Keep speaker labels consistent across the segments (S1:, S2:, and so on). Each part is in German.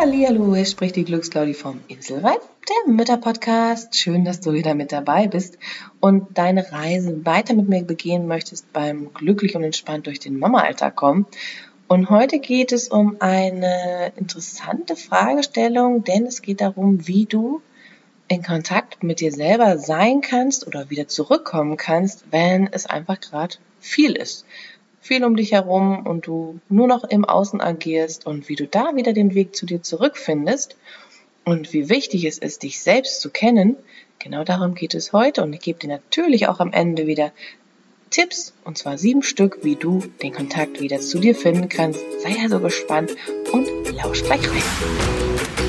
S1: Hallo, es spricht die Glücksclaudi vom Inselreif, der Mütterpodcast. Schön, dass du wieder mit dabei bist und deine Reise weiter mit mir begehen möchtest beim glücklich und entspannt durch den Mama-Alltag kommen. Und heute geht es um eine interessante Fragestellung, denn es geht darum, wie du in Kontakt mit dir selber sein kannst oder wieder zurückkommen kannst, wenn es einfach gerade viel ist viel um dich herum und du nur noch im Außen agierst und wie du da wieder den Weg zu dir zurückfindest und wie wichtig es ist, dich selbst zu kennen, genau darum geht es heute und ich gebe dir natürlich auch am Ende wieder Tipps, und zwar sieben Stück, wie du den Kontakt wieder zu dir finden kannst. Sei also gespannt und lausch gleich rein.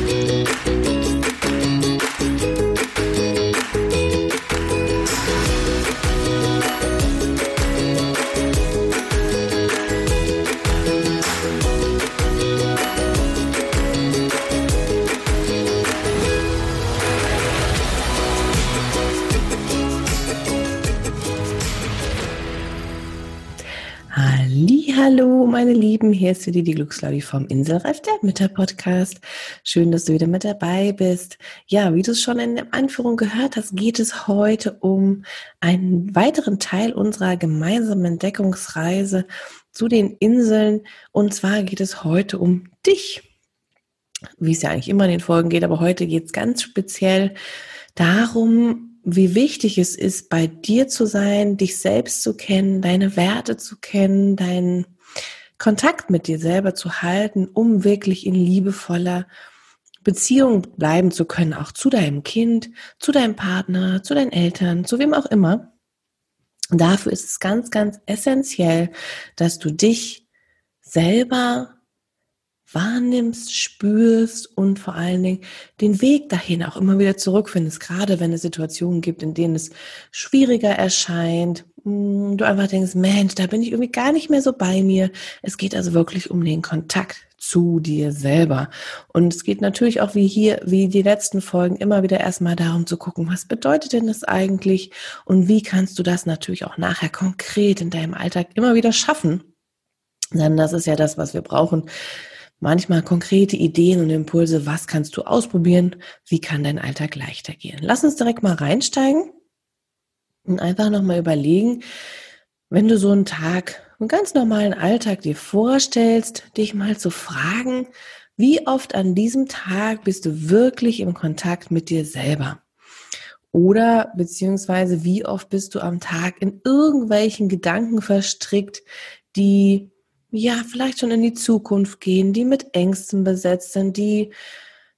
S1: Hallo, meine Lieben, hier ist wieder die Glückslaudi vom Inselreif, der Mütter-Podcast. Schön, dass du wieder mit dabei bist. Ja, wie du es schon in der Anführung gehört hast, geht es heute um einen weiteren Teil unserer gemeinsamen Entdeckungsreise zu den Inseln. Und zwar geht es heute um dich. Wie es ja eigentlich immer in den Folgen geht, aber heute geht es ganz speziell darum, wie wichtig es ist, bei dir zu sein, dich selbst zu kennen, deine Werte zu kennen, deinen Kontakt mit dir selber zu halten, um wirklich in liebevoller Beziehung bleiben zu können, auch zu deinem Kind, zu deinem Partner, zu deinen Eltern, zu wem auch immer. dafür ist es ganz, ganz essentiell, dass du dich selber wahrnimmst, spürst und vor allen Dingen den Weg dahin auch immer wieder zurückfindest, gerade wenn es Situationen gibt, in denen es schwieriger erscheint, hm, du einfach denkst, Mensch, da bin ich irgendwie gar nicht mehr so bei mir. Es geht also wirklich um den Kontakt zu dir selber. Und es geht natürlich auch wie hier, wie die letzten Folgen immer wieder erstmal darum zu gucken, was bedeutet denn das eigentlich und wie kannst du das natürlich auch nachher konkret in deinem Alltag immer wieder schaffen. Denn das ist ja das, was wir brauchen, manchmal konkrete Ideen und Impulse, was kannst du ausprobieren, wie kann dein Alltag leichter gehen. Lass uns direkt mal reinsteigen und einfach nochmal überlegen, wenn du so einen Tag, einen ganz normalen Alltag dir vorstellst, dich mal zu fragen, wie oft an diesem Tag bist du wirklich im Kontakt mit dir selber? Oder beziehungsweise wie oft bist du am Tag in irgendwelchen Gedanken verstrickt, die ja, vielleicht schon in die Zukunft gehen, die mit Ängsten besetzt sind, die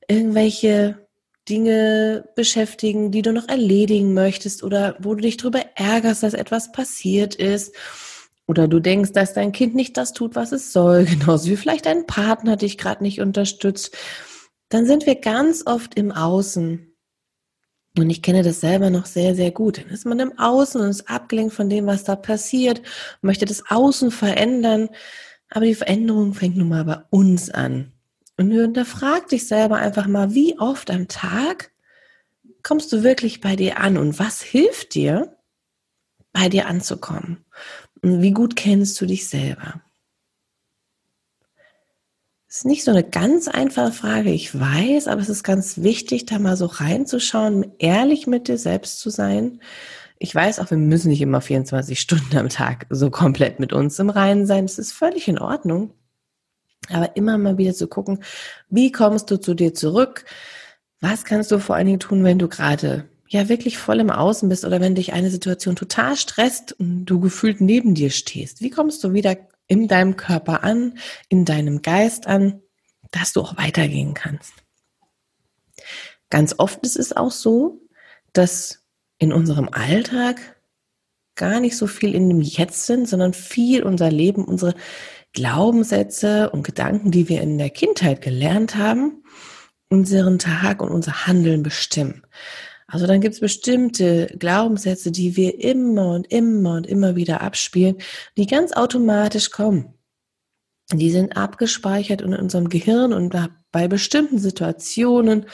S1: irgendwelche Dinge beschäftigen, die du noch erledigen möchtest oder wo du dich darüber ärgerst, dass etwas passiert ist. Oder du denkst, dass dein Kind nicht das tut, was es soll, genauso wie vielleicht dein Partner dich gerade nicht unterstützt. Dann sind wir ganz oft im Außen. Und ich kenne das selber noch sehr, sehr gut. Dann ist man im Außen und ist abgelenkt von dem, was da passiert, möchte das Außen verändern. Aber die Veränderung fängt nun mal bei uns an. Und hinterfrag dich selber einfach mal, wie oft am Tag kommst du wirklich bei dir an und was hilft dir, bei dir anzukommen? Und wie gut kennst du dich selber? Das ist nicht so eine ganz einfache Frage, ich weiß, aber es ist ganz wichtig, da mal so reinzuschauen, ehrlich mit dir selbst zu sein. Ich weiß auch, wir müssen nicht immer 24 Stunden am Tag so komplett mit uns im Reinen sein. Das ist völlig in Ordnung. Aber immer mal wieder zu gucken, wie kommst du zu dir zurück? Was kannst du vor allen Dingen tun, wenn du gerade ja wirklich voll im Außen bist oder wenn dich eine Situation total stresst und du gefühlt neben dir stehst? Wie kommst du wieder in deinem Körper an, in deinem Geist an, dass du auch weitergehen kannst. Ganz oft ist es auch so, dass in unserem Alltag gar nicht so viel in dem Jetzt sind, sondern viel unser Leben, unsere Glaubenssätze und Gedanken, die wir in der Kindheit gelernt haben, unseren Tag und unser Handeln bestimmen. Also dann gibt es bestimmte Glaubenssätze, die wir immer und immer und immer wieder abspielen, die ganz automatisch kommen. Die sind abgespeichert in unserem Gehirn und bei bestimmten Situationen,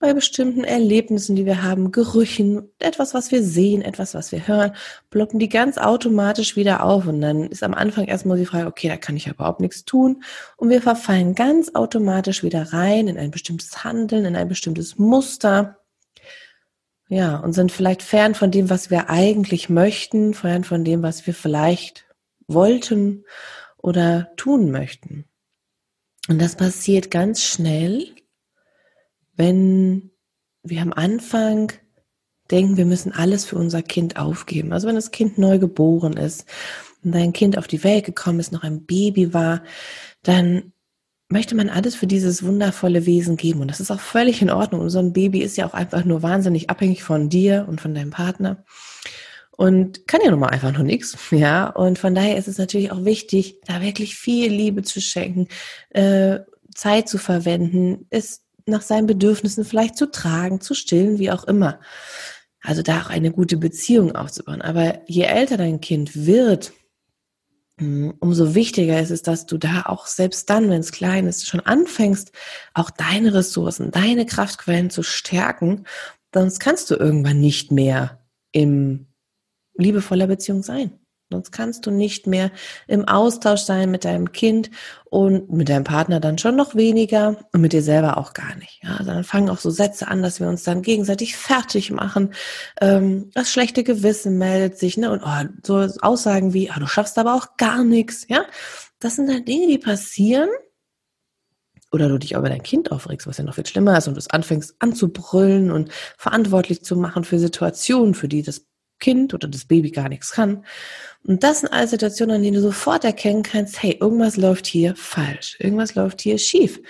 S1: bei bestimmten Erlebnissen, die wir haben, Gerüchen, etwas, was wir sehen, etwas, was wir hören, ploppen die ganz automatisch wieder auf. Und dann ist am Anfang erstmal die Frage, okay, da kann ich ja überhaupt nichts tun. Und wir verfallen ganz automatisch wieder rein in ein bestimmtes Handeln, in ein bestimmtes Muster. Ja, und sind vielleicht fern von dem, was wir eigentlich möchten, fern von dem, was wir vielleicht wollten oder tun möchten. Und das passiert ganz schnell, wenn wir am Anfang denken, wir müssen alles für unser Kind aufgeben. Also wenn das Kind neu geboren ist und dein Kind auf die Welt gekommen ist, noch ein Baby war, dann möchte man alles für dieses wundervolle Wesen geben. Und das ist auch völlig in Ordnung. Und so ein Baby ist ja auch einfach nur wahnsinnig abhängig von dir und von deinem Partner. Und kann ja nun mal einfach nur nichts, ja. Und von daher ist es natürlich auch wichtig, da wirklich viel Liebe zu schenken, äh, Zeit zu verwenden, es nach seinen Bedürfnissen vielleicht zu tragen, zu stillen, wie auch immer. Also da auch eine gute Beziehung aufzubauen. Aber je älter dein Kind wird, umso wichtiger ist es, dass du da auch selbst dann, wenn es klein ist, schon anfängst, auch deine Ressourcen, deine Kraftquellen zu stärken. Sonst kannst du irgendwann nicht mehr im liebevoller Beziehung sein. Sonst kannst du nicht mehr im Austausch sein mit deinem Kind und mit deinem Partner dann schon noch weniger und mit dir selber auch gar nicht. Ja, also dann fangen auch so Sätze an, dass wir uns dann gegenseitig fertig machen. Ähm, das schlechte Gewissen meldet sich, ne? Und oh, so Aussagen wie, oh, du schaffst aber auch gar nichts. Ja, das sind dann Dinge, die passieren. Oder du dich über dein Kind aufregst, was ja noch viel schlimmer ist, und du anfängst anzubrüllen und verantwortlich zu machen für Situationen, für die das Kind oder das Baby gar nichts kann. Und das sind alles Situationen, an denen du sofort erkennen kannst, hey, irgendwas läuft hier falsch, irgendwas läuft hier schief.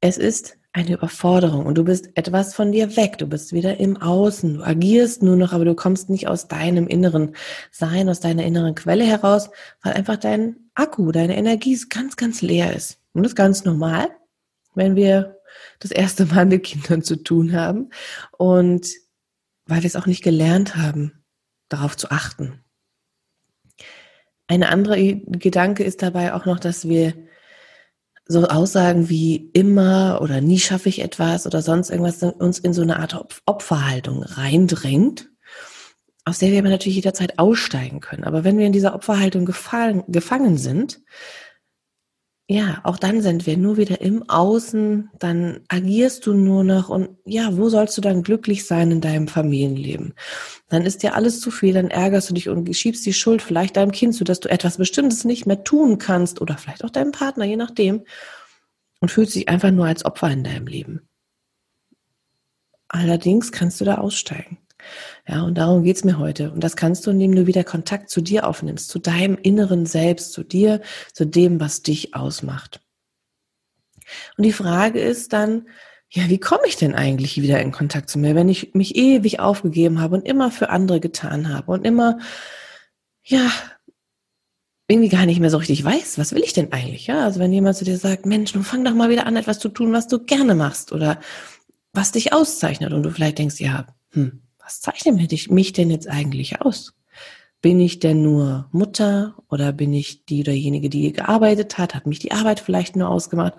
S1: Es ist eine Überforderung und du bist etwas von dir weg, du bist wieder im Außen, du agierst nur noch, aber du kommst nicht aus deinem inneren Sein, aus deiner inneren Quelle heraus, weil einfach dein Akku, deine Energie ganz, ganz leer ist. Und das ist ganz normal, wenn wir das erste Mal mit Kindern zu tun haben und weil wir es auch nicht gelernt haben, darauf zu achten. Eine andere Gedanke ist dabei auch noch, dass wir so Aussagen wie immer oder nie schaffe ich etwas oder sonst irgendwas uns in so eine Art Opferhaltung reindrängt, aus der wir aber natürlich jederzeit aussteigen können. Aber wenn wir in dieser Opferhaltung gefangen sind, ja, auch dann sind wir nur wieder im Außen, dann agierst du nur noch und ja, wo sollst du dann glücklich sein in deinem Familienleben? Dann ist dir alles zu viel, dann ärgerst du dich und schiebst die Schuld vielleicht deinem Kind zu, dass du etwas Bestimmtes nicht mehr tun kannst oder vielleicht auch deinem Partner, je nachdem, und fühlst dich einfach nur als Opfer in deinem Leben. Allerdings kannst du da aussteigen. Ja, und darum geht's mir heute. Und das kannst du, indem du wieder Kontakt zu dir aufnimmst, zu deinem inneren Selbst, zu dir, zu dem, was dich ausmacht. Und die Frage ist dann, ja, wie komme ich denn eigentlich wieder in Kontakt zu mir, wenn ich mich ewig aufgegeben habe und immer für andere getan habe und immer, ja, irgendwie gar nicht mehr so richtig weiß, was will ich denn eigentlich? Ja, also wenn jemand zu dir sagt, Mensch, nun fang doch mal wieder an, etwas zu tun, was du gerne machst oder was dich auszeichnet und du vielleicht denkst, ja, hm, was zeichnet mich denn jetzt eigentlich aus? Bin ich denn nur Mutter oder bin ich die oder diejenige, die gearbeitet hat? Hat mich die Arbeit vielleicht nur ausgemacht?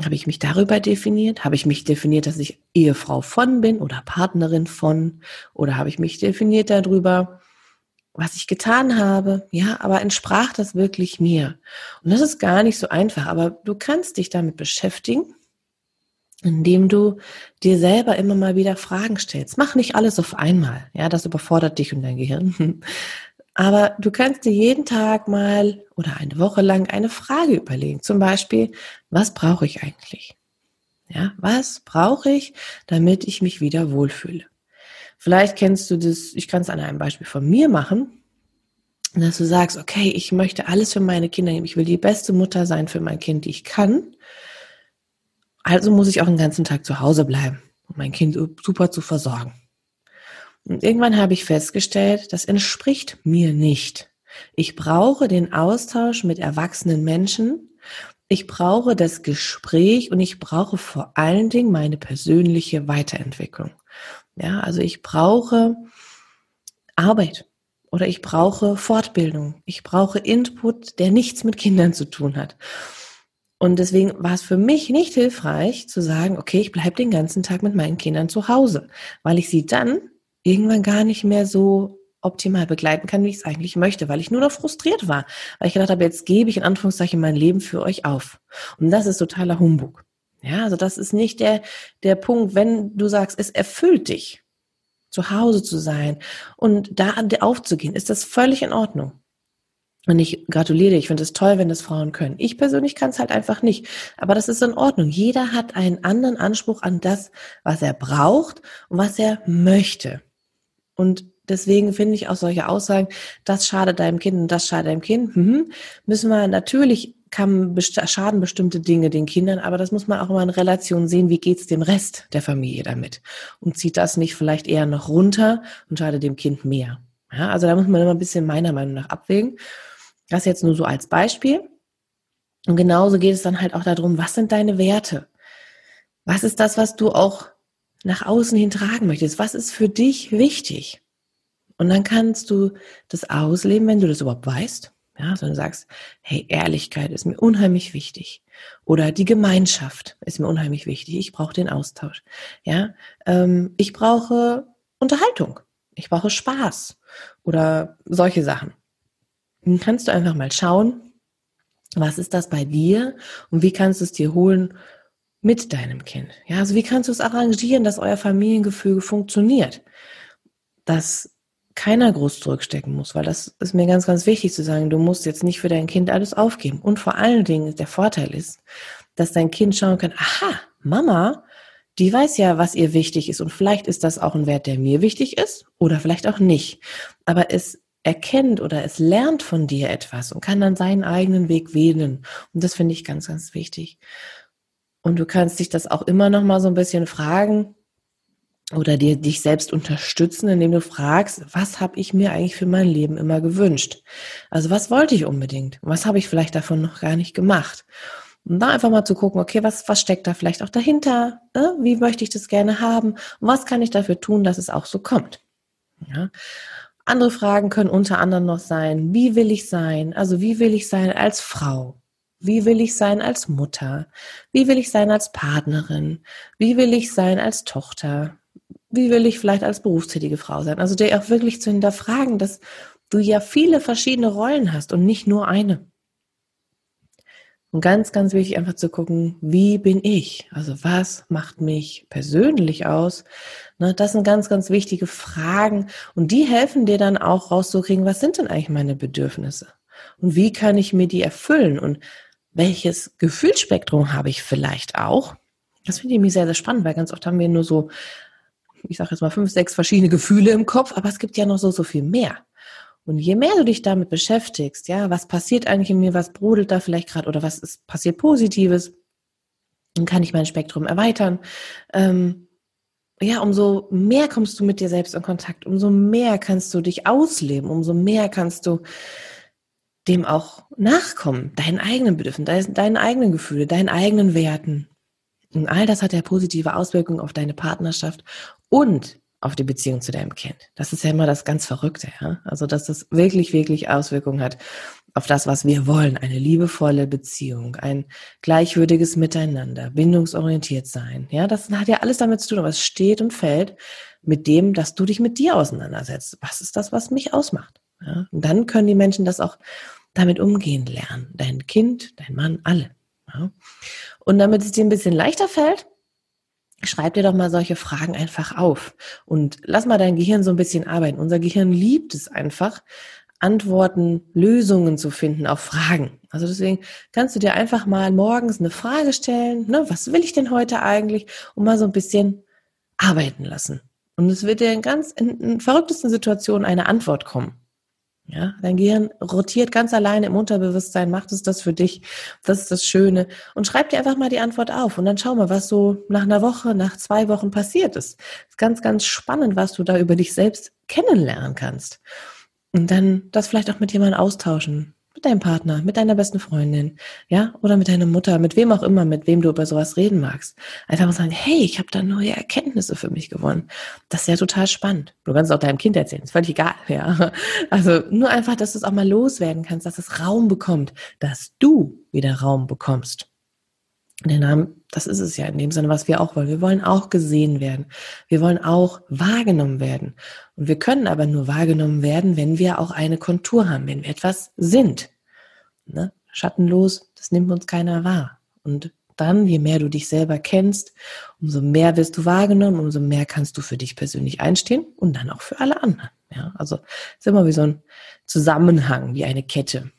S1: Habe ich mich darüber definiert? Habe ich mich definiert, dass ich Ehefrau von bin oder Partnerin von? Oder habe ich mich definiert darüber, was ich getan habe? Ja, aber entsprach das wirklich mir? Und das ist gar nicht so einfach, aber du kannst dich damit beschäftigen indem du dir selber immer mal wieder Fragen stellst. Mach nicht alles auf einmal. Ja, das überfordert dich und dein Gehirn. Aber du kannst dir jeden Tag mal oder eine Woche lang eine Frage überlegen. Zum Beispiel, was brauche ich eigentlich? Ja, was brauche ich, damit ich mich wieder wohlfühle? Vielleicht kennst du das, ich kann es an einem Beispiel von mir machen, dass du sagst, okay, ich möchte alles für meine Kinder geben. Ich will die beste Mutter sein für mein Kind, die ich kann. Also muss ich auch den ganzen Tag zu Hause bleiben, um mein Kind super zu versorgen. Und irgendwann habe ich festgestellt, das entspricht mir nicht. Ich brauche den Austausch mit erwachsenen Menschen. Ich brauche das Gespräch und ich brauche vor allen Dingen meine persönliche Weiterentwicklung. Ja, also ich brauche Arbeit oder ich brauche Fortbildung. Ich brauche Input, der nichts mit Kindern zu tun hat. Und deswegen war es für mich nicht hilfreich zu sagen, okay, ich bleibe den ganzen Tag mit meinen Kindern zu Hause, weil ich sie dann irgendwann gar nicht mehr so optimal begleiten kann, wie ich es eigentlich möchte, weil ich nur noch frustriert war, weil ich gedacht habe, jetzt gebe ich in Anführungszeichen mein Leben für euch auf. Und das ist totaler Humbug. Ja, also das ist nicht der, der Punkt, wenn du sagst, es erfüllt dich, zu Hause zu sein und da aufzugehen, ist das völlig in Ordnung. Und ich gratuliere, ich finde es toll, wenn das Frauen können. Ich persönlich kann es halt einfach nicht. Aber das ist in Ordnung. Jeder hat einen anderen Anspruch an das, was er braucht und was er möchte. Und deswegen finde ich auch solche Aussagen, das schadet deinem Kind und das schadet deinem Kind, mhm. müssen wir natürlich kann schaden bestimmte Dinge den Kindern, aber das muss man auch immer in Relation sehen, wie geht's dem Rest der Familie damit? Und zieht das nicht vielleicht eher noch runter und schadet dem Kind mehr? Ja, also da muss man immer ein bisschen meiner Meinung nach abwägen. Das jetzt nur so als Beispiel. Und genauso geht es dann halt auch darum, was sind deine Werte? Was ist das, was du auch nach außen hin tragen möchtest? Was ist für dich wichtig? Und dann kannst du das ausleben, wenn du das überhaupt weißt. Ja, sondern sagst, hey, Ehrlichkeit ist mir unheimlich wichtig. Oder die Gemeinschaft ist mir unheimlich wichtig. Ich brauche den Austausch. Ja, ähm, ich brauche Unterhaltung. Ich brauche Spaß. Oder solche Sachen. Dann kannst du einfach mal schauen, was ist das bei dir und wie kannst du es dir holen mit deinem Kind. Ja, also wie kannst du es arrangieren, dass euer Familiengefüge funktioniert, dass keiner groß zurückstecken muss, weil das ist mir ganz, ganz wichtig zu sagen, du musst jetzt nicht für dein Kind alles aufgeben. Und vor allen Dingen der Vorteil ist, dass dein Kind schauen kann, aha, Mama, die weiß ja, was ihr wichtig ist und vielleicht ist das auch ein Wert, der mir wichtig ist oder vielleicht auch nicht. Aber es erkennt oder es lernt von dir etwas und kann dann seinen eigenen Weg wählen. Und das finde ich ganz, ganz wichtig. Und du kannst dich das auch immer noch mal so ein bisschen fragen oder dir dich selbst unterstützen, indem du fragst, was habe ich mir eigentlich für mein Leben immer gewünscht? Also was wollte ich unbedingt? Was habe ich vielleicht davon noch gar nicht gemacht? Und da einfach mal zu gucken, okay, was, was steckt da vielleicht auch dahinter? Ne? Wie möchte ich das gerne haben? Und was kann ich dafür tun, dass es auch so kommt? Ja. Andere Fragen können unter anderem noch sein, wie will ich sein? Also wie will ich sein als Frau? Wie will ich sein als Mutter? Wie will ich sein als Partnerin? Wie will ich sein als Tochter? Wie will ich vielleicht als berufstätige Frau sein? Also dir auch wirklich zu hinterfragen, dass du ja viele verschiedene Rollen hast und nicht nur eine. Und ganz, ganz wichtig einfach zu gucken, wie bin ich? Also was macht mich persönlich aus? Ne, das sind ganz, ganz wichtige Fragen und die helfen dir dann auch rauszukriegen, was sind denn eigentlich meine Bedürfnisse? Und wie kann ich mir die erfüllen? Und welches Gefühlsspektrum habe ich vielleicht auch? Das finde ich mir sehr, sehr spannend, weil ganz oft haben wir nur so, ich sage jetzt mal fünf, sechs verschiedene Gefühle im Kopf, aber es gibt ja noch so, so viel mehr. Und je mehr du dich damit beschäftigst, ja, was passiert eigentlich in mir, was brodelt da vielleicht gerade oder was ist passiert Positives, dann kann ich mein Spektrum erweitern. Ähm, ja, umso mehr kommst du mit dir selbst in Kontakt, umso mehr kannst du dich ausleben, umso mehr kannst du dem auch nachkommen, deinen eigenen Bedürfnissen, deinen eigenen Gefühlen, deinen eigenen Werten. Und all das hat ja positive Auswirkungen auf deine Partnerschaft und auf die Beziehung zu deinem Kind. Das ist ja immer das ganz Verrückte, ja. Also, dass das wirklich, wirklich Auswirkungen hat auf das, was wir wollen. Eine liebevolle Beziehung, ein gleichwürdiges Miteinander, bindungsorientiert sein. Ja, das hat ja alles damit zu tun, es steht und fällt mit dem, dass du dich mit dir auseinandersetzt. Was ist das, was mich ausmacht? Ja, und dann können die Menschen das auch damit umgehen lernen. Dein Kind, dein Mann, alle. Ja. Und damit es dir ein bisschen leichter fällt, Schreib dir doch mal solche Fragen einfach auf und lass mal dein Gehirn so ein bisschen arbeiten. Unser Gehirn liebt es einfach, Antworten, Lösungen zu finden auf Fragen. Also deswegen kannst du dir einfach mal morgens eine Frage stellen, ne, was will ich denn heute eigentlich, und mal so ein bisschen arbeiten lassen. Und es wird dir in ganz in, in verrücktesten Situationen eine Antwort kommen. Ja, dein Gehirn rotiert ganz alleine im Unterbewusstsein, macht es das für dich. Das ist das Schöne. Und schreib dir einfach mal die Antwort auf und dann schau mal, was so nach einer Woche, nach zwei Wochen passiert ist. ist ganz, ganz spannend, was du da über dich selbst kennenlernen kannst. Und dann das vielleicht auch mit jemandem austauschen mit deinem Partner, mit deiner besten Freundin, ja, oder mit deiner Mutter, mit wem auch immer, mit wem du über sowas reden magst. Einfach mal sagen, hey, ich habe da neue Erkenntnisse für mich gewonnen. Das ist ja total spannend. Du kannst es auch deinem Kind erzählen, ist völlig egal, ja. Also nur einfach, dass du es auch mal loswerden kannst, dass es Raum bekommt, dass du wieder Raum bekommst. Der Name, das ist es ja in dem Sinne, was wir auch wollen. Wir wollen auch gesehen werden. Wir wollen auch wahrgenommen werden. Und wir können aber nur wahrgenommen werden, wenn wir auch eine Kontur haben, wenn wir etwas sind. Ne? Schattenlos, das nimmt uns keiner wahr. Und dann, je mehr du dich selber kennst, umso mehr wirst du wahrgenommen, umso mehr kannst du für dich persönlich einstehen und dann auch für alle anderen. Ja, also ist immer wie so ein Zusammenhang, wie eine Kette.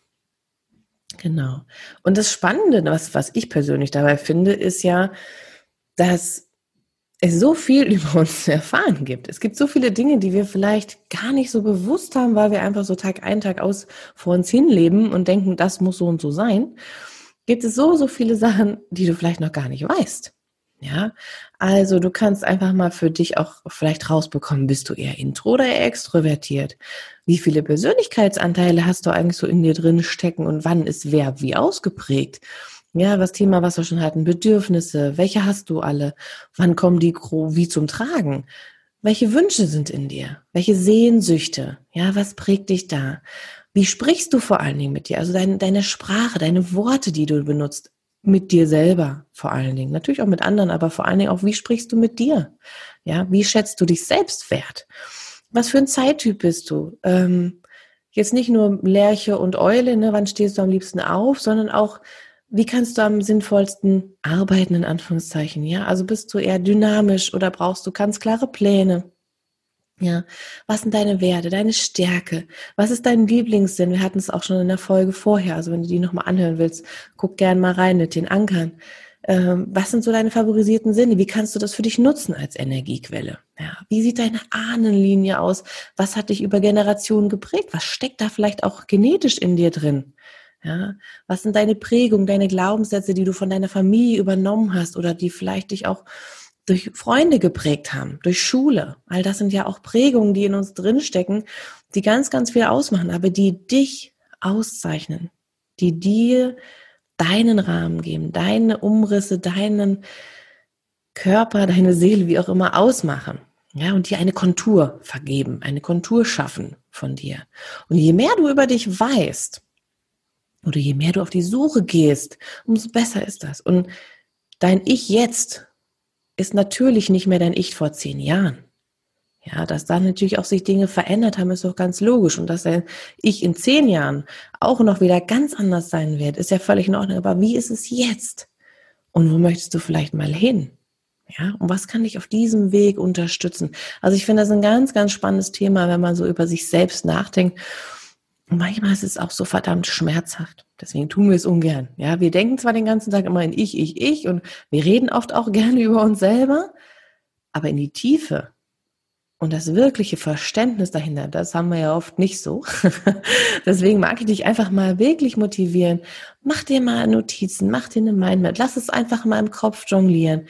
S1: Genau. Und das Spannende, was, was ich persönlich dabei finde, ist ja, dass es so viel über uns zu erfahren gibt. Es gibt so viele Dinge, die wir vielleicht gar nicht so bewusst haben, weil wir einfach so Tag ein, Tag aus vor uns hinleben und denken, das muss so und so sein. Gibt es so, so viele Sachen, die du vielleicht noch gar nicht weißt. Ja, also du kannst einfach mal für dich auch vielleicht rausbekommen, bist du eher intro oder eher extrovertiert? Wie viele Persönlichkeitsanteile hast du eigentlich so in dir drin stecken und wann ist wer wie ausgeprägt? Ja, was Thema, was wir schon hatten, Bedürfnisse, welche hast du alle? Wann kommen die wie zum Tragen? Welche Wünsche sind in dir? Welche Sehnsüchte? Ja, was prägt dich da? Wie sprichst du vor allen Dingen mit dir? Also dein, deine Sprache, deine Worte, die du benutzt, mit dir selber vor allen Dingen. Natürlich auch mit anderen, aber vor allen Dingen auch, wie sprichst du mit dir? Ja, wie schätzt du dich selbst wert? Was für ein Zeittyp bist du? Ähm, jetzt nicht nur Lerche und Eule, ne, wann stehst du am liebsten auf, sondern auch, wie kannst du am sinnvollsten arbeiten, in Anführungszeichen, ja? Also bist du eher dynamisch oder brauchst du ganz klare Pläne? Ja, was sind deine Werte, deine Stärke? Was ist dein Lieblingssinn? Wir hatten es auch schon in der Folge vorher. Also wenn du die nochmal anhören willst, guck gern mal rein mit den Ankern. Ähm, was sind so deine favorisierten Sinne? Wie kannst du das für dich nutzen als Energiequelle? Ja, wie sieht deine Ahnenlinie aus? Was hat dich über Generationen geprägt? Was steckt da vielleicht auch genetisch in dir drin? Ja, was sind deine Prägungen, deine Glaubenssätze, die du von deiner Familie übernommen hast oder die vielleicht dich auch durch Freunde geprägt haben, durch Schule. All das sind ja auch Prägungen, die in uns drinstecken, die ganz, ganz viel ausmachen, aber die dich auszeichnen, die dir deinen Rahmen geben, deine Umrisse, deinen Körper, deine Seele, wie auch immer, ausmachen. Ja, und dir eine Kontur vergeben, eine Kontur schaffen von dir. Und je mehr du über dich weißt, oder je mehr du auf die Suche gehst, umso besser ist das. Und dein Ich jetzt ist natürlich nicht mehr dein Ich vor zehn Jahren. Ja, dass da natürlich auch sich Dinge verändert haben, ist doch ganz logisch. Und dass dein Ich in zehn Jahren auch noch wieder ganz anders sein wird, ist ja völlig in Ordnung. Aber wie ist es jetzt? Und wo möchtest du vielleicht mal hin? Ja, und was kann dich auf diesem Weg unterstützen? Also ich finde das ein ganz, ganz spannendes Thema, wenn man so über sich selbst nachdenkt und manchmal ist es auch so verdammt schmerzhaft. Deswegen tun wir es ungern. Ja, wir denken zwar den ganzen Tag immer in ich, ich, ich und wir reden oft auch gerne über uns selber, aber in die Tiefe und das wirkliche Verständnis dahinter, das haben wir ja oft nicht so. Deswegen mag ich dich einfach mal wirklich motivieren. Mach dir mal Notizen, mach dir eine Mindmap, lass es einfach mal im Kopf jonglieren.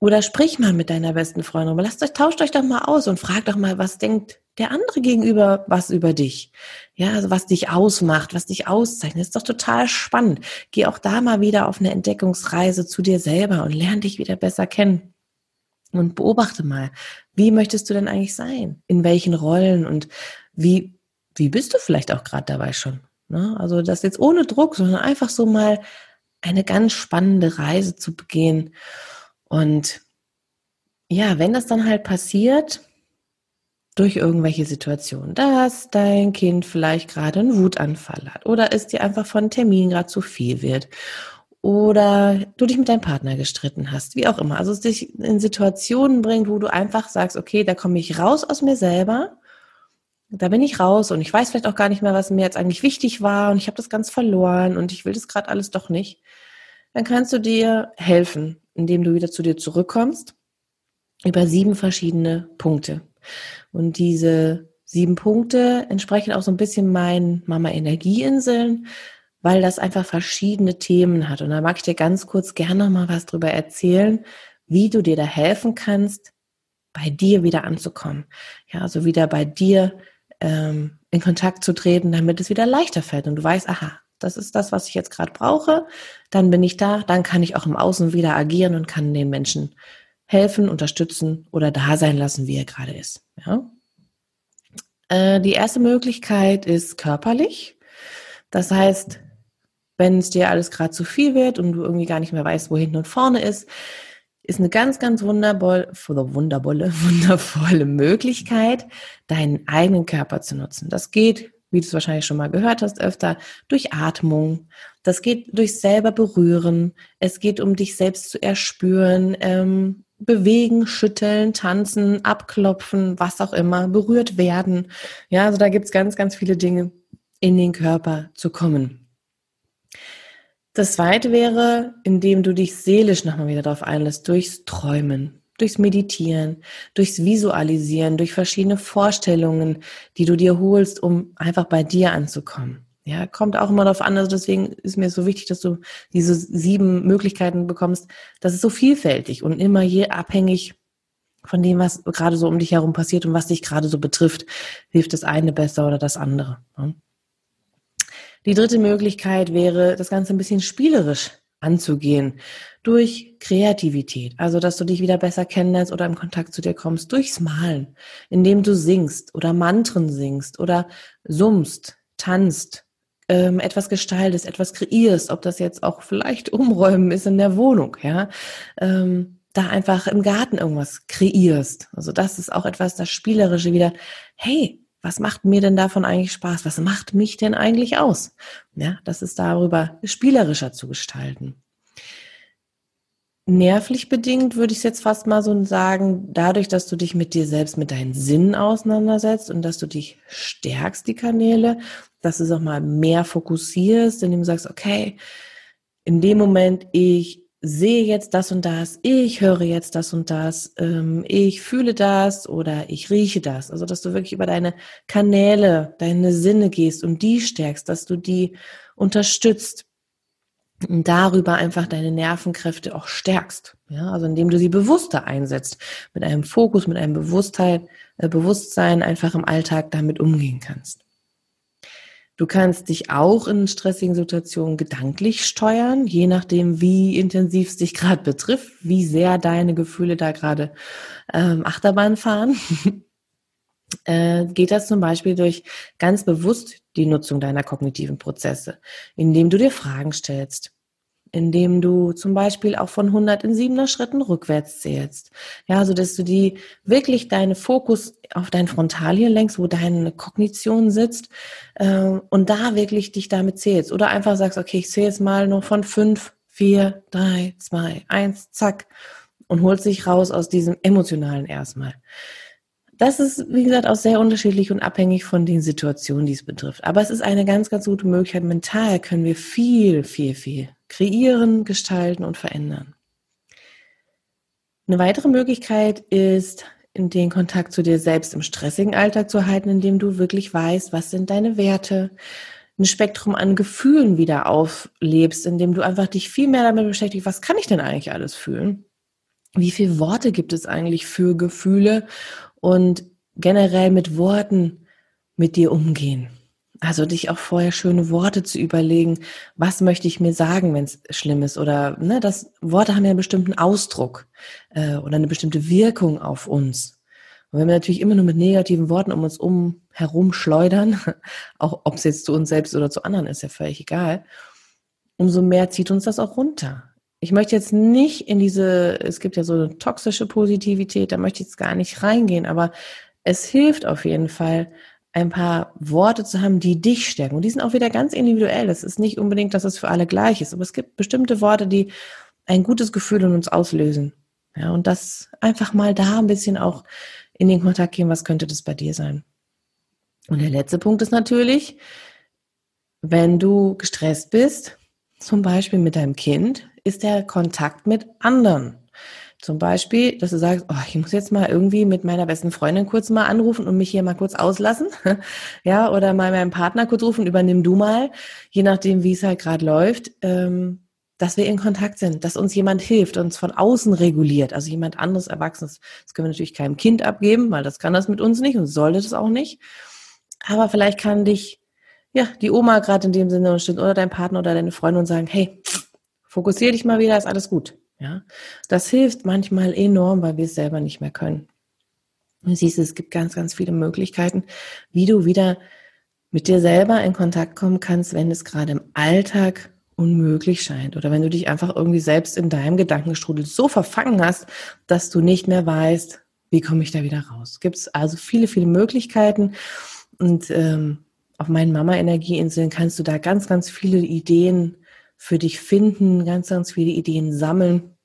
S1: Oder sprich mal mit deiner besten Freundin. Lasst euch, tauscht euch doch mal aus und fragt doch mal, was denkt der andere gegenüber was über dich. Ja, also was dich ausmacht, was dich auszeichnet. ist doch total spannend. Geh auch da mal wieder auf eine Entdeckungsreise zu dir selber und lern dich wieder besser kennen. Und beobachte mal, wie möchtest du denn eigentlich sein? In welchen Rollen und wie, wie bist du vielleicht auch gerade dabei schon? Ne? Also das jetzt ohne Druck, sondern einfach so mal eine ganz spannende Reise zu begehen. Und ja, wenn das dann halt passiert, durch irgendwelche Situationen, dass dein Kind vielleicht gerade einen Wutanfall hat oder es dir einfach von Termin gerade zu viel wird oder du dich mit deinem Partner gestritten hast, wie auch immer. Also es dich in Situationen bringt, wo du einfach sagst, okay, da komme ich raus aus mir selber, da bin ich raus und ich weiß vielleicht auch gar nicht mehr, was mir jetzt eigentlich wichtig war und ich habe das ganz verloren und ich will das gerade alles doch nicht. Dann kannst du dir helfen, indem du wieder zu dir zurückkommst über sieben verschiedene Punkte. Und diese sieben Punkte entsprechen auch so ein bisschen meinen Mama Energieinseln, weil das einfach verschiedene Themen hat. Und da mag ich dir ganz kurz gerne noch mal was drüber erzählen, wie du dir da helfen kannst, bei dir wieder anzukommen. Ja, also wieder bei dir ähm, in Kontakt zu treten, damit es wieder leichter fällt und du weißt, aha, das ist das, was ich jetzt gerade brauche. Dann bin ich da, dann kann ich auch im Außen wieder agieren und kann den Menschen helfen, unterstützen oder da sein lassen, wie er gerade ist. Ja? Äh, die erste Möglichkeit ist körperlich. Das heißt, wenn es dir alles gerade zu viel wird und du irgendwie gar nicht mehr weißt, wo hinten und vorne ist, ist eine ganz, ganz wundervolle, wundervolle, wundervolle Möglichkeit, deinen eigenen Körper zu nutzen. Das geht, wie du es wahrscheinlich schon mal gehört hast, öfter durch Atmung. Das geht durch selber berühren. Es geht um dich selbst zu erspüren, ähm, bewegen, schütteln, tanzen, abklopfen, was auch immer, berührt werden. Ja, also da gibt's ganz, ganz viele Dinge, in den Körper zu kommen. Das zweite wäre, indem du dich seelisch nochmal wieder darauf einlässt, durchs Träumen, durchs Meditieren, durchs Visualisieren, durch verschiedene Vorstellungen, die du dir holst, um einfach bei dir anzukommen. Ja, kommt auch immer darauf an, also deswegen ist mir so wichtig, dass du diese sieben Möglichkeiten bekommst. Das ist so vielfältig und immer je abhängig von dem, was gerade so um dich herum passiert und was dich gerade so betrifft, hilft das eine besser oder das andere. Die dritte Möglichkeit wäre, das Ganze ein bisschen spielerisch anzugehen. Durch Kreativität. Also, dass du dich wieder besser kennenlernst oder im Kontakt zu dir kommst. Durchs Malen. Indem du singst oder Mantren singst oder summst, tanzt, ähm, etwas gestaltest, etwas kreierst. Ob das jetzt auch vielleicht umräumen ist in der Wohnung, ja. Ähm, da einfach im Garten irgendwas kreierst. Also das ist auch etwas, das Spielerische wieder, hey, was macht mir denn davon eigentlich Spaß? Was macht mich denn eigentlich aus? Ja, das ist darüber spielerischer zu gestalten. Nervlich bedingt würde ich es jetzt fast mal so sagen, dadurch, dass du dich mit dir selbst, mit deinen Sinnen auseinandersetzt und dass du dich stärkst, die Kanäle, dass du es auch mal mehr fokussierst, indem du sagst, okay, in dem Moment, ich sehe jetzt das und das, ich höre jetzt das und das, ähm, ich fühle das oder ich rieche das. Also, dass du wirklich über deine Kanäle, deine Sinne gehst und die stärkst, dass du die unterstützt und darüber einfach deine Nervenkräfte auch stärkst. Ja, also indem du sie bewusster einsetzt, mit einem Fokus, mit einem Bewusstheit, äh, Bewusstsein einfach im Alltag damit umgehen kannst. Du kannst dich auch in stressigen Situationen gedanklich steuern, je nachdem, wie intensiv es dich gerade betrifft, wie sehr deine Gefühle da gerade ähm, Achterbahn fahren. äh, geht das zum Beispiel durch ganz bewusst die Nutzung deiner kognitiven Prozesse, indem du dir Fragen stellst, indem du zum Beispiel auch von 100 in 7er Schritten rückwärts zählst. Ja, so dass du die wirklich deine Fokus auf dein Frontalien lenkst, wo deine Kognition sitzt äh, und da wirklich dich damit zählst. Oder einfach sagst, okay, ich zähle jetzt mal nur von 5, 4, 3, 2, 1, zack und holst dich raus aus diesem emotionalen erstmal. Das ist, wie gesagt, auch sehr unterschiedlich und abhängig von den Situationen, die es betrifft. Aber es ist eine ganz, ganz gute Möglichkeit. Mental können wir viel, viel, viel kreieren, gestalten und verändern. Eine weitere Möglichkeit ist, in den Kontakt zu dir selbst im stressigen Alltag zu halten, indem du wirklich weißt, was sind deine Werte, ein Spektrum an Gefühlen wieder auflebst, indem du einfach dich viel mehr damit beschäftigst, was kann ich denn eigentlich alles fühlen? Wie viele Worte gibt es eigentlich für Gefühle und generell mit Worten mit dir umgehen? Also dich auch vorher schöne Worte zu überlegen, was möchte ich mir sagen, wenn es schlimm ist? Oder ne, das Worte haben ja einen bestimmten Ausdruck äh, oder eine bestimmte Wirkung auf uns. Und wenn wir natürlich immer nur mit negativen Worten um uns um herum schleudern, auch ob es jetzt zu uns selbst oder zu anderen ist, ja völlig egal, umso mehr zieht uns das auch runter. Ich möchte jetzt nicht in diese, es gibt ja so eine toxische Positivität, da möchte ich jetzt gar nicht reingehen, aber es hilft auf jeden Fall, ein paar Worte zu haben, die dich stärken. Und die sind auch wieder ganz individuell. Es ist nicht unbedingt, dass es für alle gleich ist, aber es gibt bestimmte Worte, die ein gutes Gefühl in uns auslösen. Ja, und das einfach mal da ein bisschen auch in den Kontakt gehen, was könnte das bei dir sein. Und der letzte Punkt ist natürlich, wenn du gestresst bist, zum Beispiel mit deinem Kind, ist der Kontakt mit anderen. Zum Beispiel, dass du sagst, oh, ich muss jetzt mal irgendwie mit meiner besten Freundin kurz mal anrufen und mich hier mal kurz auslassen. ja, oder mal meinem Partner kurz rufen, übernimm du mal, je nachdem, wie es halt gerade läuft, ähm, dass wir in Kontakt sind, dass uns jemand hilft, uns von außen reguliert, also jemand anderes Erwachsenes. Das können wir natürlich keinem Kind abgeben, weil das kann das mit uns nicht und sollte das auch nicht. Aber vielleicht kann dich ja die Oma gerade in dem Sinne unterstützen oder dein Partner oder deine Freundin und sagen, hey, fokussier dich mal wieder, ist alles gut. Ja, das hilft manchmal enorm, weil wir es selber nicht mehr können. Du siehst, es gibt ganz, ganz viele Möglichkeiten, wie du wieder mit dir selber in Kontakt kommen kannst, wenn es gerade im Alltag unmöglich scheint oder wenn du dich einfach irgendwie selbst in deinem Gedankenstrudel so verfangen hast, dass du nicht mehr weißt, wie komme ich da wieder raus. Gibt es also viele, viele Möglichkeiten und ähm, auf meinen Mama-Energieinseln kannst du da ganz, ganz viele Ideen für dich finden, ganz, ganz viele Ideen sammeln,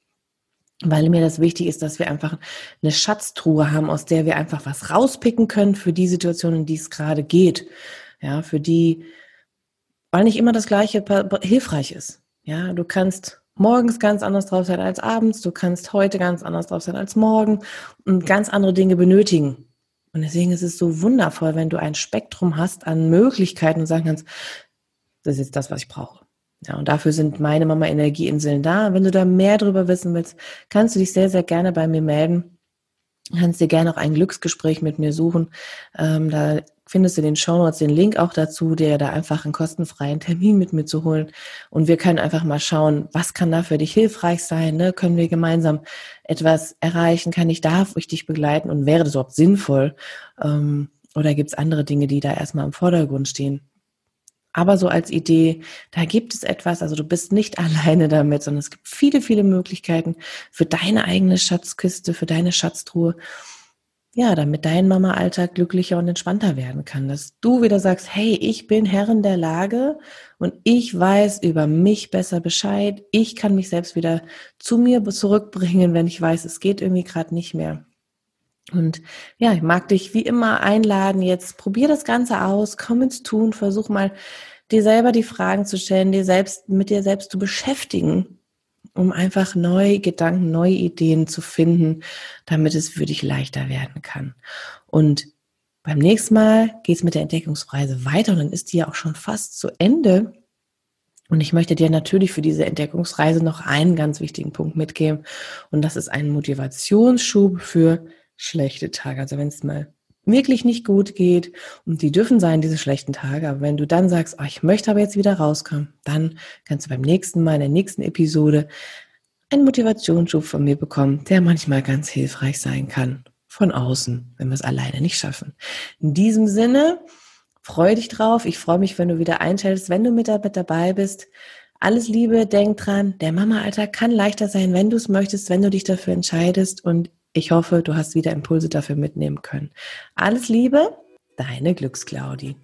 S1: weil mir das wichtig ist, dass wir einfach eine Schatztruhe haben, aus der wir einfach was rauspicken können für die Situation, in die es gerade geht. Ja, für die, weil nicht immer das Gleiche hilfreich ist. Ja, du kannst morgens ganz anders drauf sein als abends, du kannst heute ganz anders drauf sein als morgen und ganz andere Dinge benötigen. Und deswegen ist es so wundervoll, wenn du ein Spektrum hast an Möglichkeiten und sagen kannst, das ist jetzt das, was ich brauche. Ja, und dafür sind meine Mama Energieinseln da. Wenn du da mehr drüber wissen willst, kannst du dich sehr, sehr gerne bei mir melden. Kannst dir gerne auch ein Glücksgespräch mit mir suchen. Ähm, da findest du den Show Notes den Link auch dazu, dir da einfach einen kostenfreien Termin mit mir zu holen. Und wir können einfach mal schauen, was kann da für dich hilfreich sein? Ne? Können wir gemeinsam etwas erreichen? Kann ich da ich dich begleiten? Und wäre das überhaupt sinnvoll? Ähm, oder gibt es andere Dinge, die da erstmal im Vordergrund stehen? Aber so als Idee, da gibt es etwas, also du bist nicht alleine damit, sondern es gibt viele, viele Möglichkeiten für deine eigene Schatzkiste, für deine Schatztruhe. Ja, damit dein Mama-Alltag glücklicher und entspannter werden kann. Dass du wieder sagst, hey, ich bin Herrin der Lage und ich weiß über mich besser Bescheid. Ich kann mich selbst wieder zu mir zurückbringen, wenn ich weiß, es geht irgendwie gerade nicht mehr. Und ja, ich mag dich wie immer einladen. Jetzt probier das Ganze aus, komm ins Tun, versuch mal dir selber die Fragen zu stellen, dir selbst mit dir selbst zu beschäftigen, um einfach neue Gedanken, neue Ideen zu finden, damit es für dich leichter werden kann. Und beim nächsten Mal geht es mit der Entdeckungsreise weiter und dann ist die ja auch schon fast zu Ende. Und ich möchte dir natürlich für diese Entdeckungsreise noch einen ganz wichtigen Punkt mitgeben. Und das ist ein Motivationsschub für schlechte Tage. Also wenn es mal wirklich nicht gut geht und die dürfen sein, diese schlechten Tage, aber wenn du dann sagst, oh, ich möchte aber jetzt wieder rauskommen, dann kannst du beim nächsten Mal in der nächsten Episode einen Motivationsschub von mir bekommen, der manchmal ganz hilfreich sein kann von außen, wenn wir es alleine nicht schaffen. In diesem Sinne, freue dich drauf. Ich freue mich, wenn du wieder einschaltest, wenn du mit, mit dabei bist. Alles Liebe, denk dran, der Mama-Alltag kann leichter sein, wenn du es möchtest, wenn du dich dafür entscheidest und ich hoffe, du hast wieder Impulse dafür mitnehmen können. Alles Liebe, deine Glücksclaudi.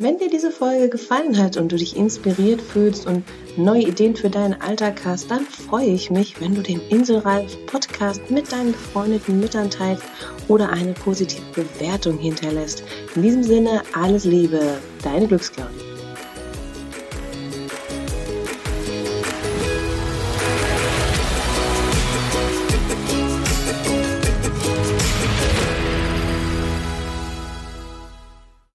S1: Wenn dir diese Folge gefallen hat und du dich inspiriert fühlst und neue Ideen für deinen Alltag hast, dann freue ich mich, wenn du den Inselreif Podcast mit deinen befreundeten Müttern teilst oder eine positive Bewertung hinterlässt. In diesem Sinne, alles Liebe, deine Glücksclaudi.